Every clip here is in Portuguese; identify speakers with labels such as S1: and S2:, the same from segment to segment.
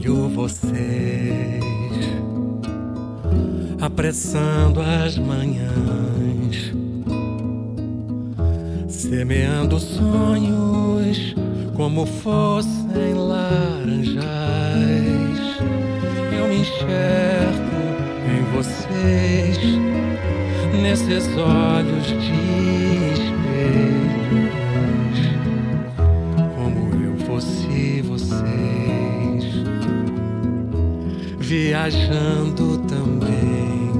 S1: olho vocês, apressando as manhãs, semeando sonhos como fossem laranjais, eu me enxergo em vocês, nesses olhos de viajando também,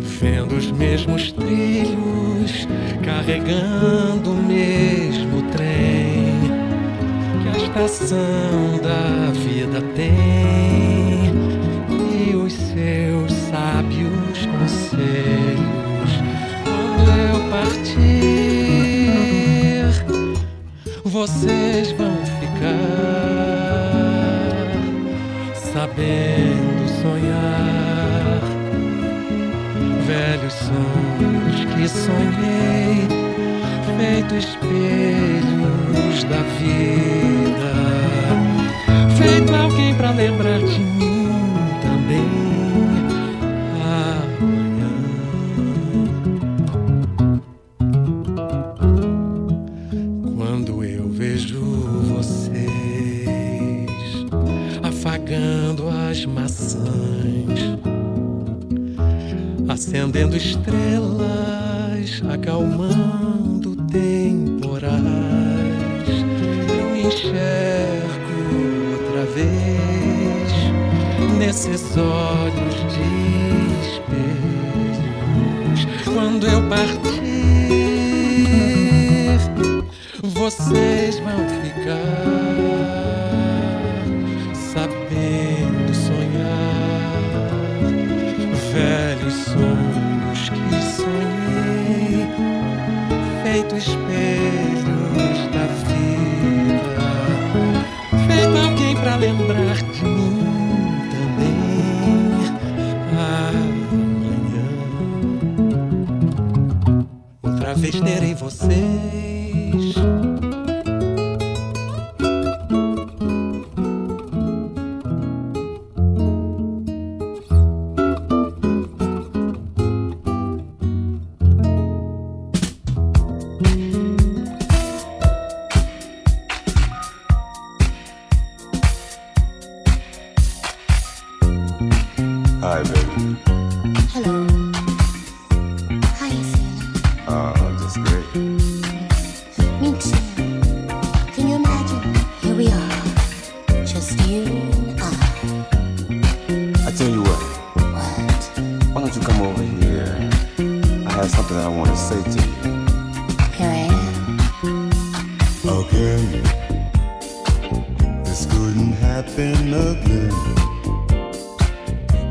S1: vendo os mesmos trilhos, carregando o mesmo trem que a estação da vida tem e os seus sábios conselhos. Quando eu partir, vocês vão ficar sabendo sonhar. Velhos sonhos que sonhei, feito espelhos da vida, feito alguém pra lembrar de mim acendendo estrelas, acalmando temporais. Eu enxergo outra vez nesses olhos de espelhos. Quando eu partir, vocês vão ficar espelhos da vida, feito alguém pra lembrar de mim também amanhã. Outra vez terei vocês.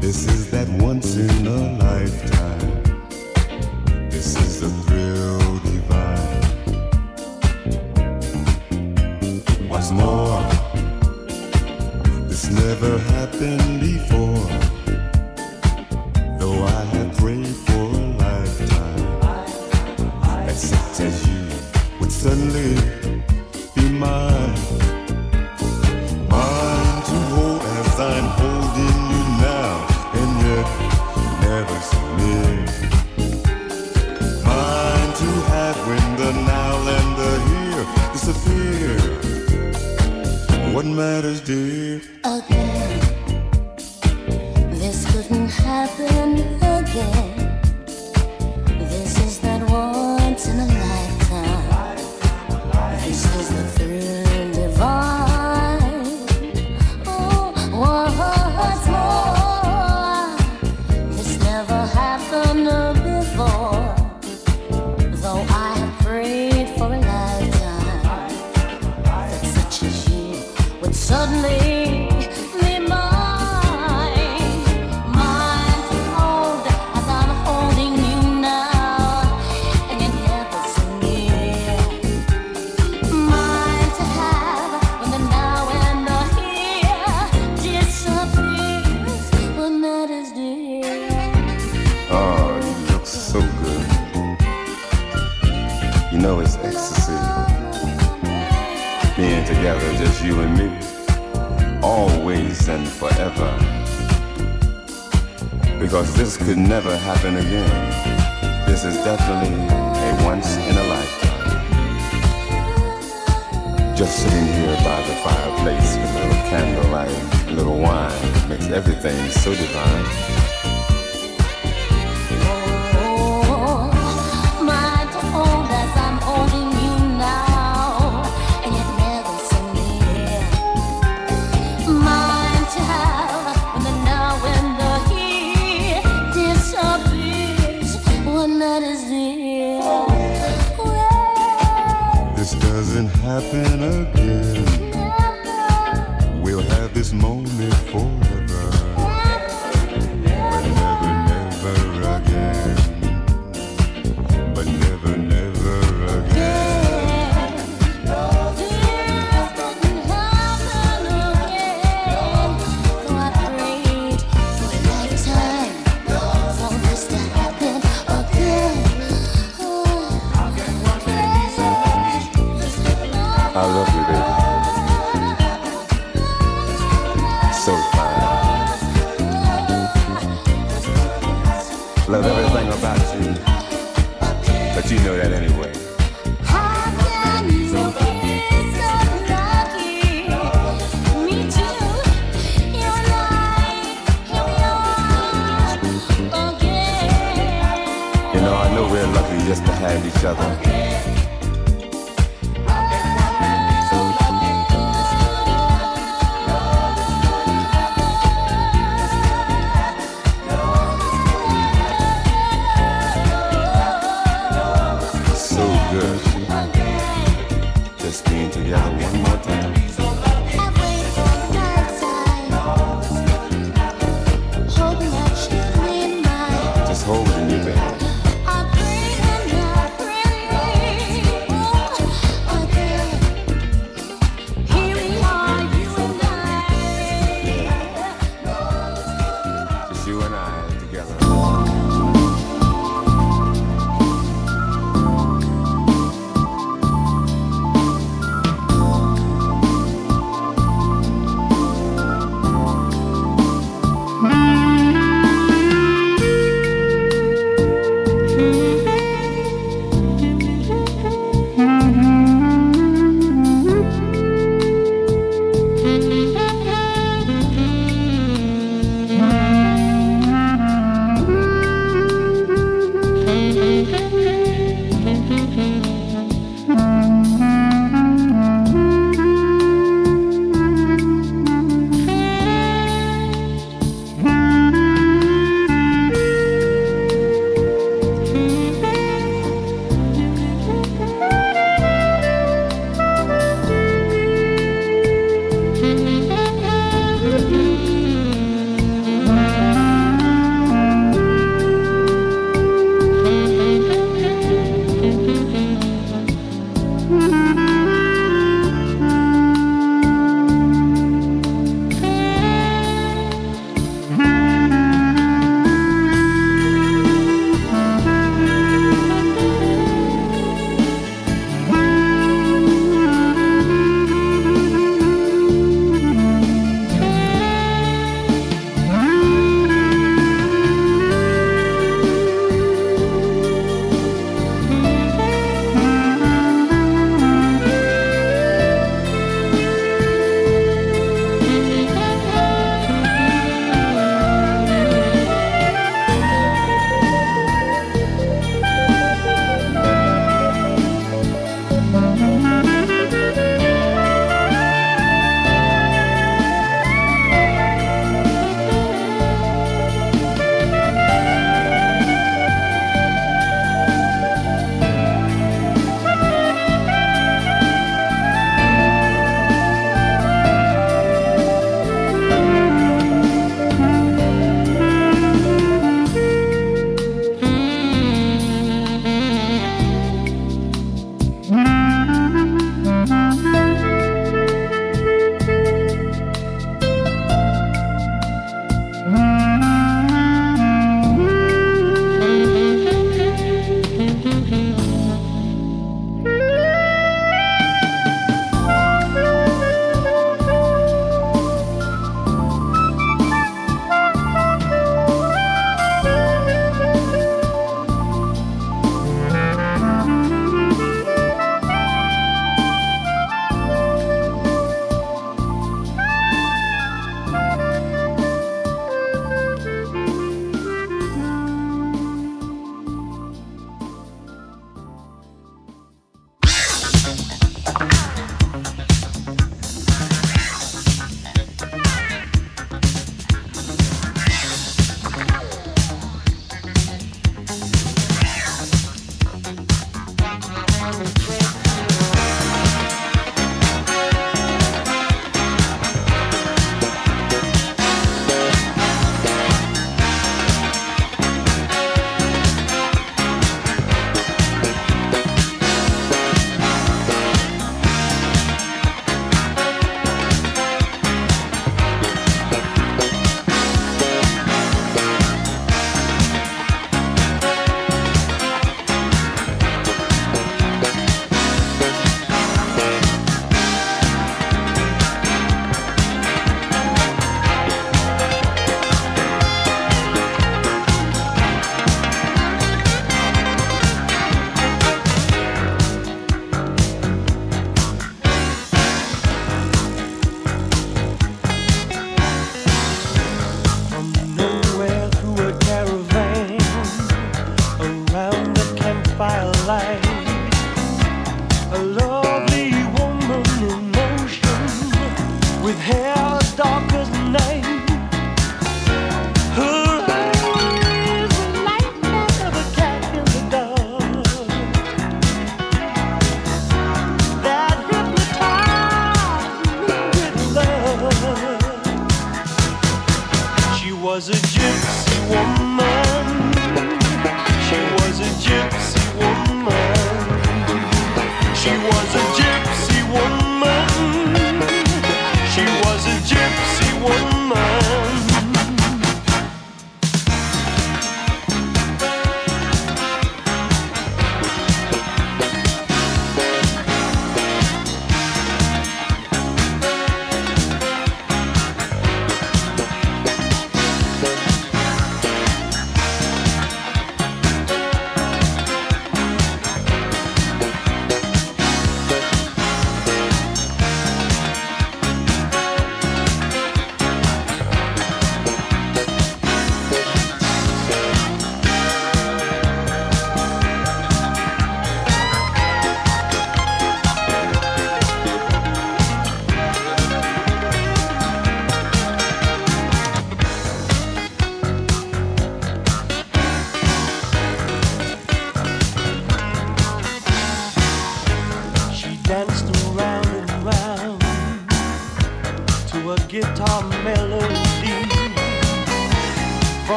S2: This is that once in a lifetime. This is a thrill divine. What's more, this never happened before. Never
S3: happen again. This is
S2: definitely a once in a lifetime. Just sitting here by the fireplace with a little candlelight, a little wine, makes everything so divine. Just being together one more time.